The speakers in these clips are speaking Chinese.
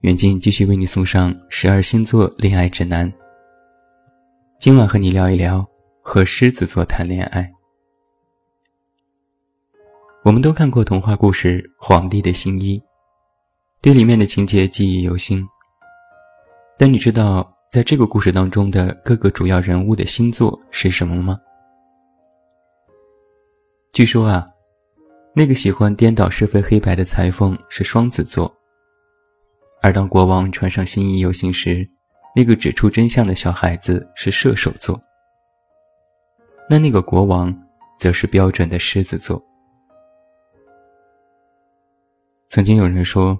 远近继续为你送上十二星座恋爱指南。今晚和你聊一聊和狮子座谈恋爱。我们都看过童话故事《皇帝的新衣》，对里面的情节记忆犹新。但你知道在这个故事当中的各个主要人物的星座是什么吗？据说啊，那个喜欢颠倒是非黑白的裁缝是双子座。而当国王穿上新衣游行时，那个指出真相的小孩子是射手座。那那个国王，则是标准的狮子座。曾经有人说，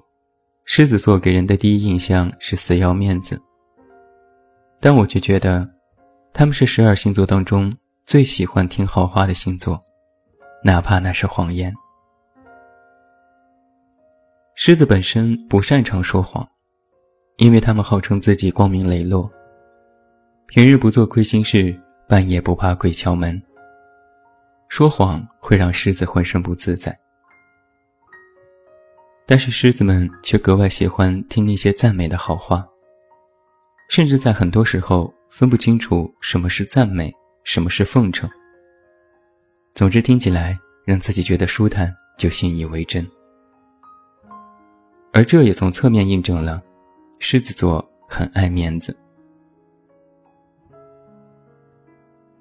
狮子座给人的第一印象是死要面子，但我却觉得，他们是十二星座当中最喜欢听好话的星座，哪怕那是谎言。狮子本身不擅长说谎，因为他们号称自己光明磊落，平日不做亏心事，半夜不怕鬼敲门。说谎会让狮子浑身不自在，但是狮子们却格外喜欢听那些赞美的好话，甚至在很多时候分不清楚什么是赞美，什么是奉承。总之，听起来让自己觉得舒坦，就信以为真。而这也从侧面印证了，狮子座很爱面子。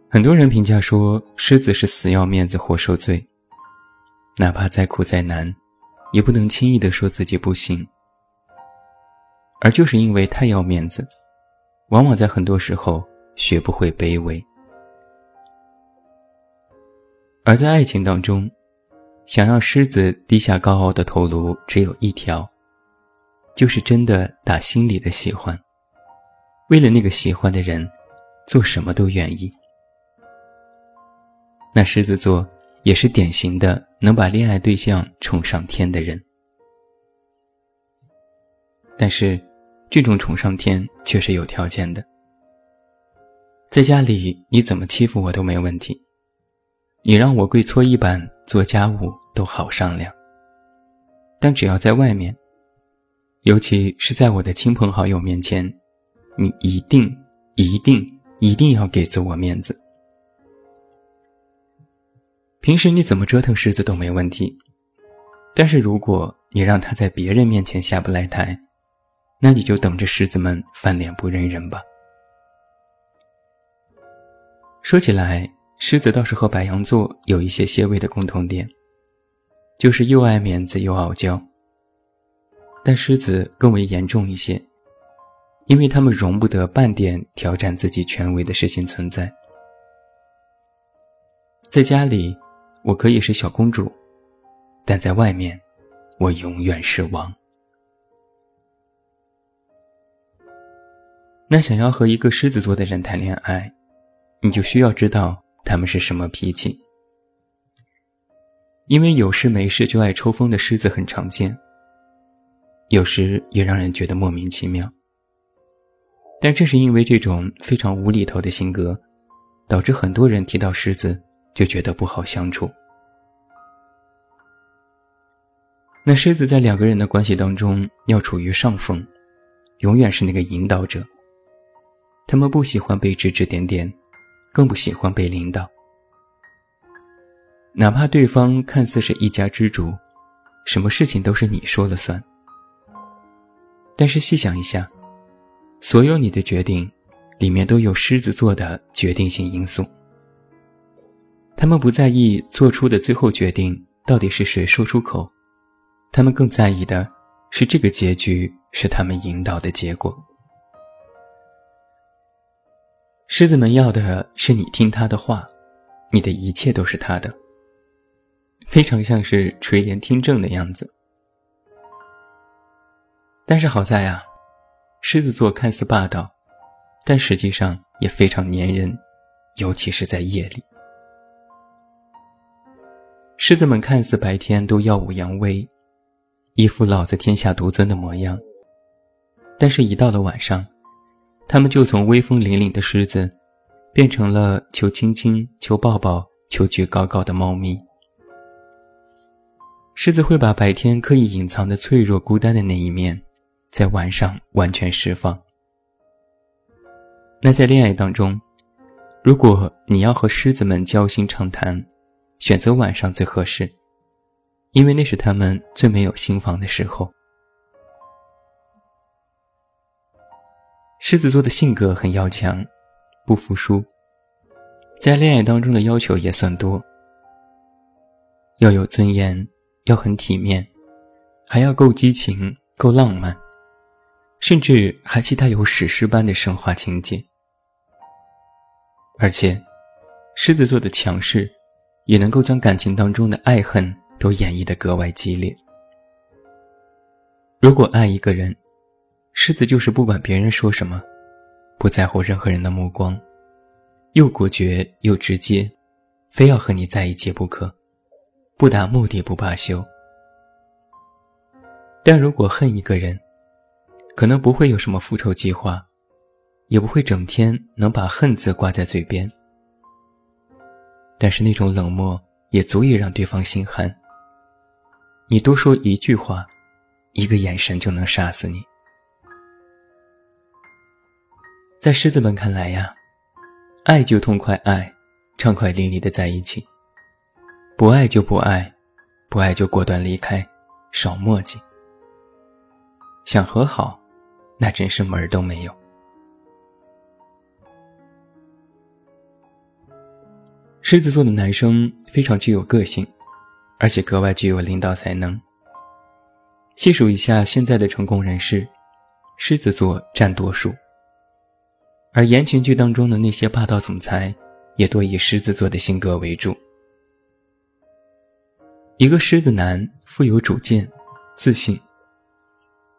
很多人评价说，狮子是死要面子活受罪，哪怕再苦再难，也不能轻易的说自己不行。而就是因为太要面子，往往在很多时候学不会卑微。而在爱情当中，想让狮子低下高傲的头颅，只有一条。就是真的打心里的喜欢，为了那个喜欢的人，做什么都愿意。那狮子座也是典型的能把恋爱对象宠上天的人，但是这种宠上天却是有条件的。在家里你怎么欺负我都没问题，你让我跪搓衣板做家务都好商量，但只要在外面。尤其是在我的亲朋好友面前，你一定、一定、一定要给足我面子。平时你怎么折腾狮子都没问题，但是如果你让他在别人面前下不来台，那你就等着狮子们翻脸不认人吧。说起来，狮子倒是和白羊座有一些些微的共同点，就是又爱面子又傲娇。但狮子更为严重一些，因为他们容不得半点挑战自己权威的事情存在。在家里，我可以是小公主，但在外面，我永远是王。那想要和一个狮子座的人谈恋爱，你就需要知道他们是什么脾气，因为有事没事就爱抽风的狮子很常见。有时也让人觉得莫名其妙，但正是因为这种非常无厘头的性格，导致很多人提到狮子就觉得不好相处。那狮子在两个人的关系当中要处于上风，永远是那个引导者。他们不喜欢被指指点点，更不喜欢被领导，哪怕对方看似是一家之主，什么事情都是你说了算。但是细想一下，所有你的决定，里面都有狮子座的决定性因素。他们不在意做出的最后决定到底是谁说出口，他们更在意的是这个结局是他们引导的结果。狮子们要的是你听他的话，你的一切都是他的，非常像是垂帘听政的样子。但是好在呀，狮子座看似霸道，但实际上也非常粘人，尤其是在夜里。狮子们看似白天都耀武扬威，一副老子天下独尊的模样，但是，一到了晚上，他们就从威风凛凛的狮子，变成了求亲亲、求抱抱、求举高高的猫咪。狮子会把白天刻意隐藏的脆弱、孤单的那一面，在晚上完全释放。那在恋爱当中，如果你要和狮子们交心畅谈，选择晚上最合适，因为那是他们最没有心房的时候。狮子座的性格很要强，不服输，在恋爱当中的要求也算多，要有尊严。要很体面，还要够激情、够浪漫，甚至还期待有史诗般的神话情节。而且，狮子座的强势，也能够将感情当中的爱恨都演绎得格外激烈。如果爱一个人，狮子就是不管别人说什么，不在乎任何人的目光，又果决又直接，非要和你在一起不可。不达目的不罢休。但如果恨一个人，可能不会有什么复仇计划，也不会整天能把恨字挂在嘴边。但是那种冷漠也足以让对方心寒。你多说一句话，一个眼神就能杀死你。在狮子们看来呀，爱就痛快爱，畅快淋漓的在一起。不爱就不爱，不爱就果断离开，少墨迹。想和好，那真是门儿都没有。狮子座的男生非常具有个性，而且格外具有领导才能。细数一下现在的成功人士，狮子座占多数。而言情剧当中的那些霸道总裁，也多以狮子座的性格为主。一个狮子男富有主见、自信，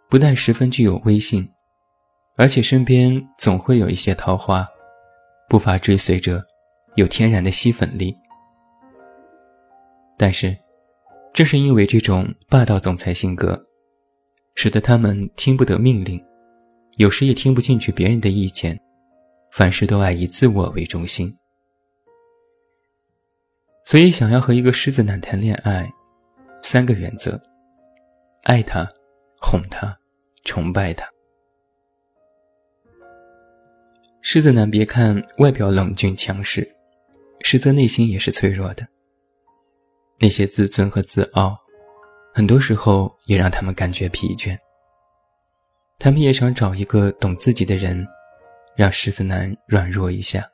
不但十分具有威信，而且身边总会有一些桃花，不乏追随者，有天然的吸粉力。但是，正是因为这种霸道总裁性格，使得他们听不得命令，有时也听不进去别人的意见，凡事都爱以自我为中心。所以，想要和一个狮子男谈恋爱，三个原则：爱他、哄他、崇拜他。狮子男别看外表冷峻强势，实则内心也是脆弱的。那些自尊和自傲，很多时候也让他们感觉疲倦。他们也想找一个懂自己的人，让狮子男软弱一下。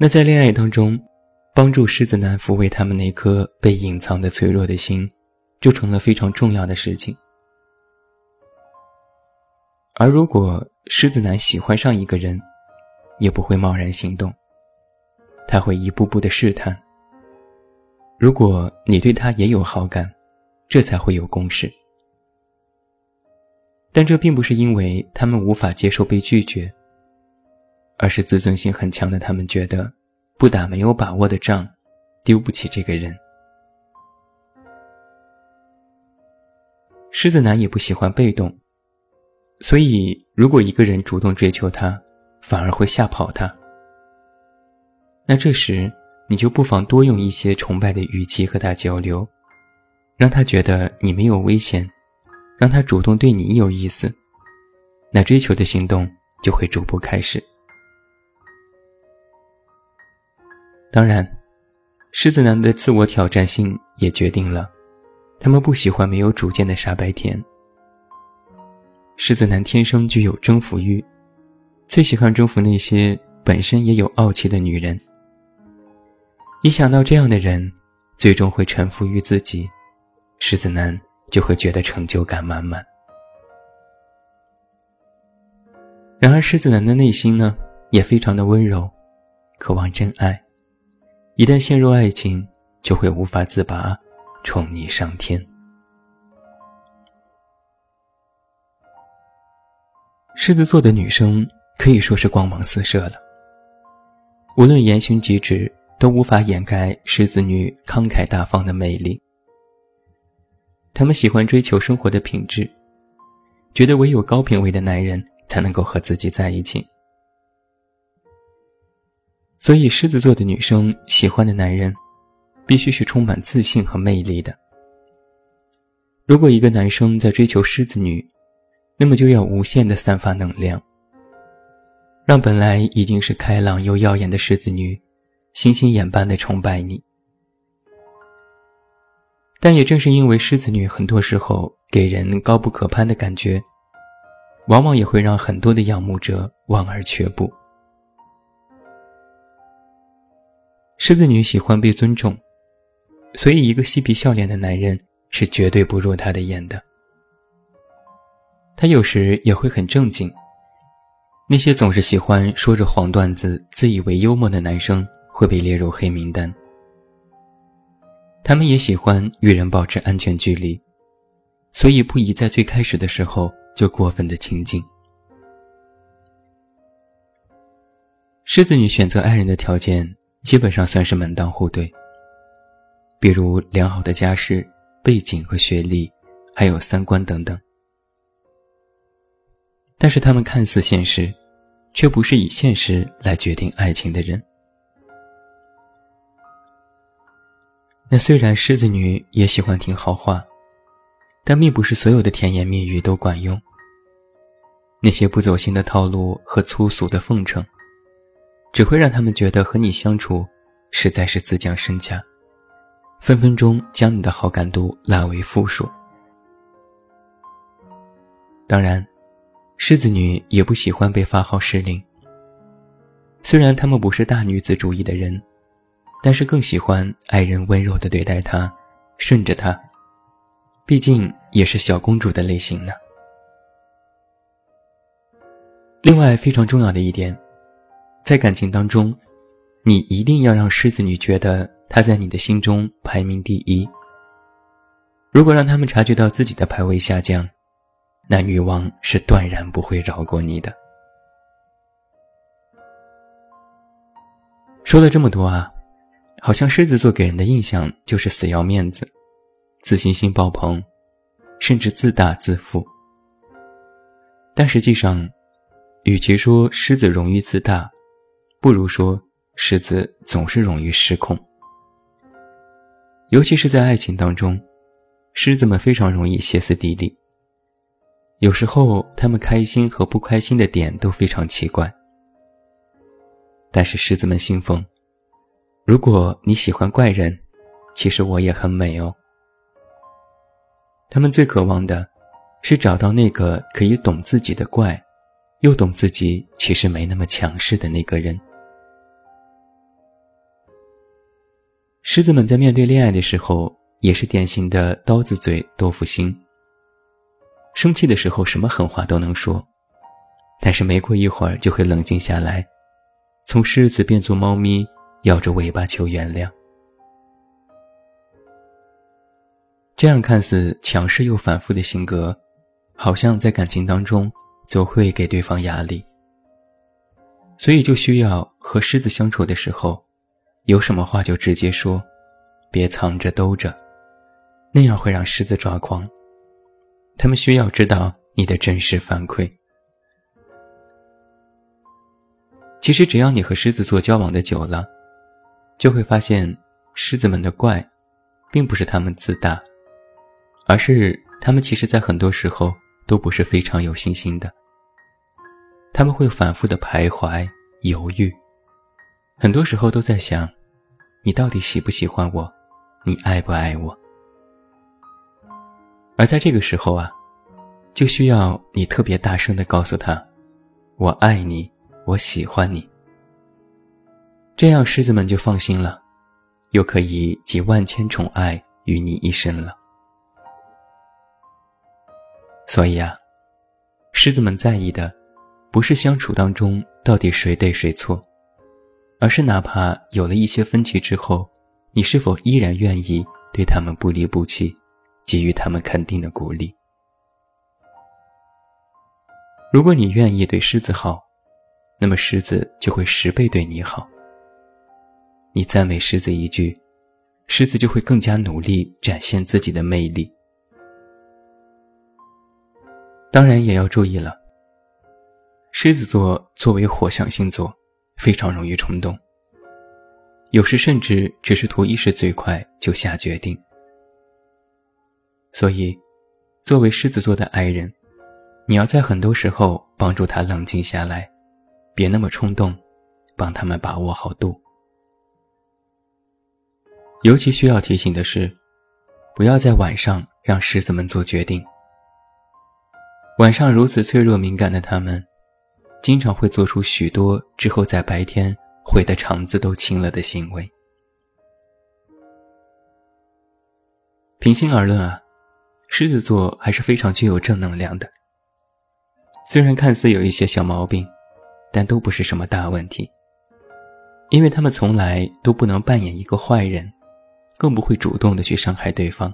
那在恋爱当中，帮助狮子男抚慰他们那颗被隐藏的脆弱的心，就成了非常重要的事情。而如果狮子男喜欢上一个人，也不会贸然行动，他会一步步的试探。如果你对他也有好感，这才会有攻势。但这并不是因为他们无法接受被拒绝。而是自尊心很强的他们觉得，不打没有把握的仗，丢不起这个人。狮子男也不喜欢被动，所以如果一个人主动追求他，反而会吓跑他。那这时你就不妨多用一些崇拜的语气和他交流，让他觉得你没有危险，让他主动对你有意思，那追求的行动就会逐步开始。当然，狮子男的自我挑战性也决定了，他们不喜欢没有主见的傻白甜。狮子男天生具有征服欲，最喜欢征服那些本身也有傲气的女人。一想到这样的人最终会臣服于自己，狮子男就会觉得成就感满满。然而，狮子男的内心呢，也非常的温柔，渴望真爱。一旦陷入爱情，就会无法自拔，宠你上天。狮子座的女生可以说是光芒四射了，无论言行举止都无法掩盖狮子女慷慨大方的魅力。她们喜欢追求生活的品质，觉得唯有高品位的男人才能够和自己在一起。所以，狮子座的女生喜欢的男人，必须是充满自信和魅力的。如果一个男生在追求狮子女，那么就要无限的散发能量，让本来已经是开朗又耀眼的狮子女，星星眼般的崇拜你。但也正是因为狮子女很多时候给人高不可攀的感觉，往往也会让很多的仰慕者望而却步。狮子女喜欢被尊重，所以一个嬉皮笑脸的男人是绝对不入他的眼的。他有时也会很正经。那些总是喜欢说着黄段子、自以为幽默的男生会被列入黑名单。他们也喜欢与人保持安全距离，所以不宜在最开始的时候就过分的亲近。狮子女选择爱人的条件。基本上算是门当户对，比如良好的家世、背景和学历，还有三观等等。但是他们看似现实，却不是以现实来决定爱情的人。那虽然狮子女也喜欢听好话，但并不是所有的甜言蜜语都管用。那些不走心的套路和粗俗的奉承。只会让他们觉得和你相处，实在是自降身价，分分钟将你的好感度拉为负数。当然，狮子女也不喜欢被发号施令。虽然他们不是大女子主义的人，但是更喜欢爱人温柔的对待她，顺着她，毕竟也是小公主的类型呢。另外，非常重要的一点。在感情当中，你一定要让狮子女觉得他在你的心中排名第一。如果让他们察觉到自己的排位下降，那女王是断然不会饶过你的。说了这么多啊，好像狮子座给人的印象就是死要面子、自信心爆棚，甚至自大自负。但实际上，与其说狮子容易自大，不如说，狮子总是容易失控，尤其是在爱情当中，狮子们非常容易歇斯底里。有时候，他们开心和不开心的点都非常奇怪。但是，狮子们信奉：如果你喜欢怪人，其实我也很美哦。他们最渴望的，是找到那个可以懂自己的怪，又懂自己其实没那么强势的那个人。狮子们在面对恋爱的时候，也是典型的刀子嘴豆腐心。生气的时候，什么狠话都能说，但是没过一会儿就会冷静下来，从狮子变作猫咪，摇着尾巴求原谅。这样看似强势又反复的性格，好像在感情当中总会给对方压力，所以就需要和狮子相处的时候。有什么话就直接说，别藏着兜着，那样会让狮子抓狂。他们需要知道你的真实反馈。其实，只要你和狮子座交往的久了，就会发现，狮子们的怪，并不是他们自大，而是他们其实在很多时候都不是非常有信心的。他们会反复的徘徊犹豫。很多时候都在想，你到底喜不喜欢我，你爱不爱我？而在这个时候啊，就需要你特别大声的告诉他，我爱你，我喜欢你。这样狮子们就放心了，又可以集万千宠爱于你一身了。所以啊，狮子们在意的，不是相处当中到底谁对谁错。而是哪怕有了一些分歧之后，你是否依然愿意对他们不离不弃，给予他们肯定的鼓励？如果你愿意对狮子好，那么狮子就会十倍对你好。你赞美狮子一句，狮子就会更加努力展现自己的魅力。当然也要注意了，狮子座作为火象星座，非常容易冲动，有时甚至只是图一时最快就下决定。所以，作为狮子座的爱人，你要在很多时候帮助他冷静下来，别那么冲动，帮他们把握好度。尤其需要提醒的是，不要在晚上让狮子们做决定。晚上如此脆弱敏感的他们，经常会做出许多之后在白天悔得肠子都青了的行为。平心而论啊，狮子座还是非常具有正能量的。虽然看似有一些小毛病，但都不是什么大问题，因为他们从来都不能扮演一个坏人。更不会主动的去伤害对方。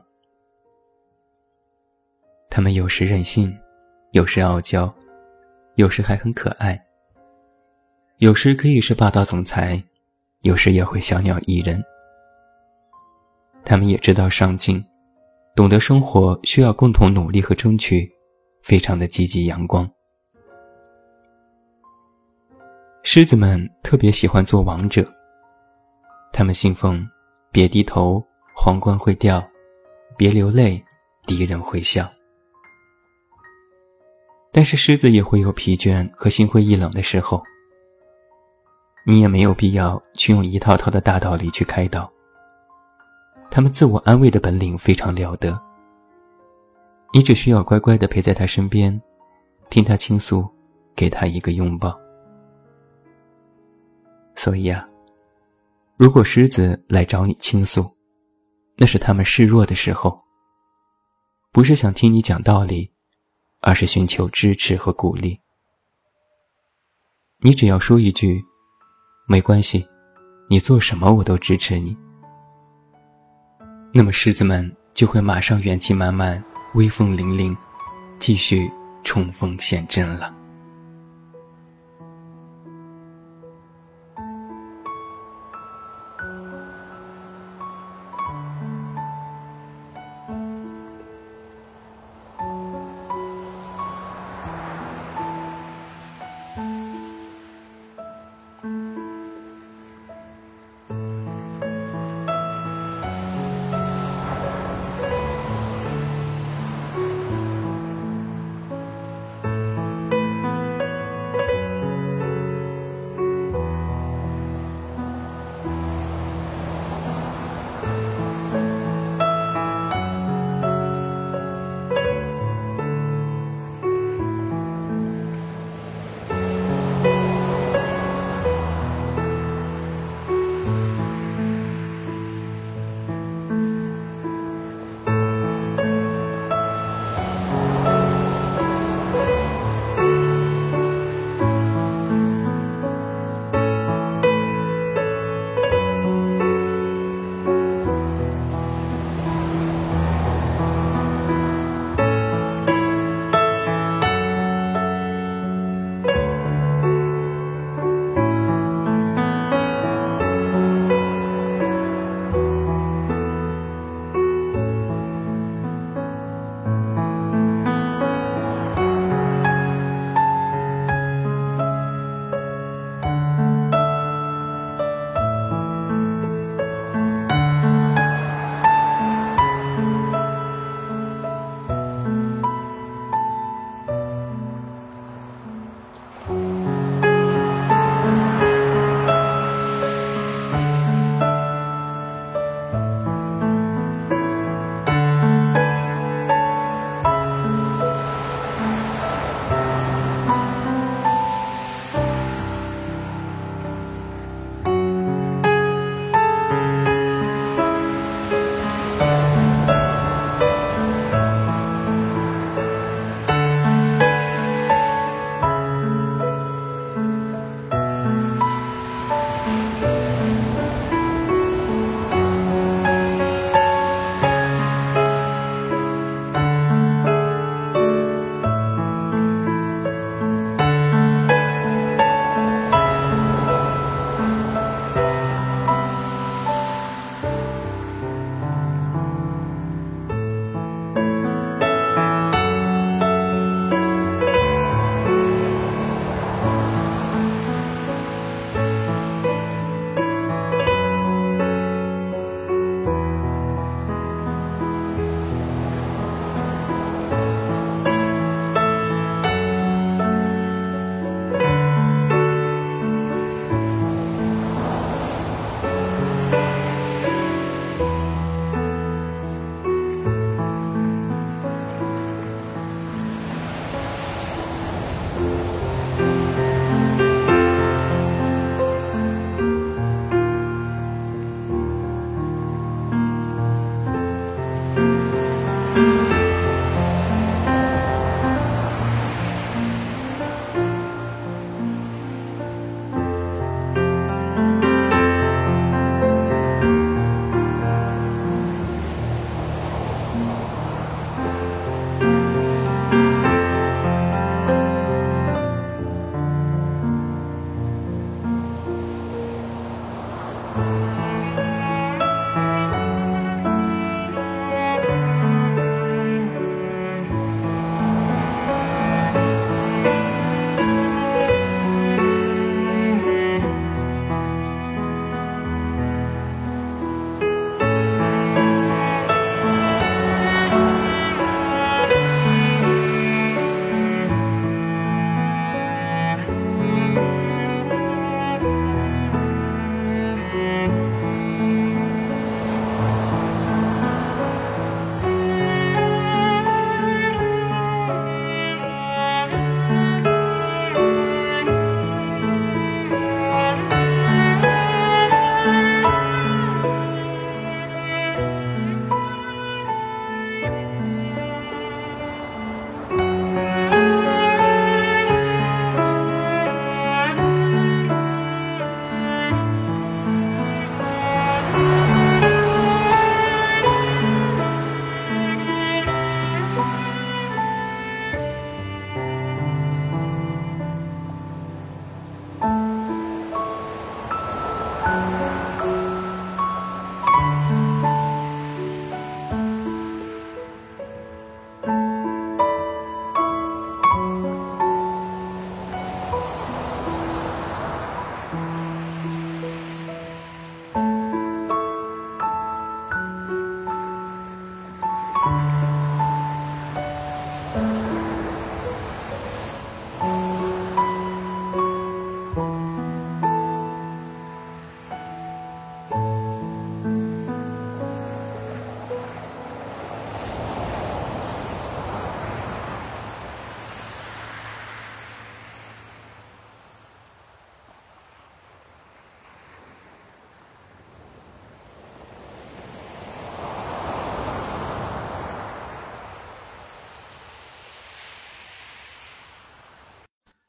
他们有时任性，有时傲娇，有时还很可爱。有时可以是霸道总裁，有时也会小鸟依人。他们也知道上进，懂得生活需要共同努力和争取，非常的积极阳光。狮子们特别喜欢做王者，他们信奉。别低头，皇冠会掉；别流泪，敌人会笑。但是狮子也会有疲倦和心灰意冷的时候，你也没有必要去用一套套的大道理去开导。他们自我安慰的本领非常了得，你只需要乖乖的陪在他身边，听他倾诉，给他一个拥抱。所以啊。如果狮子来找你倾诉，那是他们示弱的时候，不是想听你讲道理，而是寻求支持和鼓励。你只要说一句“没关系，你做什么我都支持你”，那么狮子们就会马上元气满满、威风凛凛，继续冲锋陷阵了。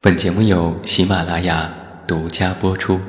本节目由喜马拉雅独家播出。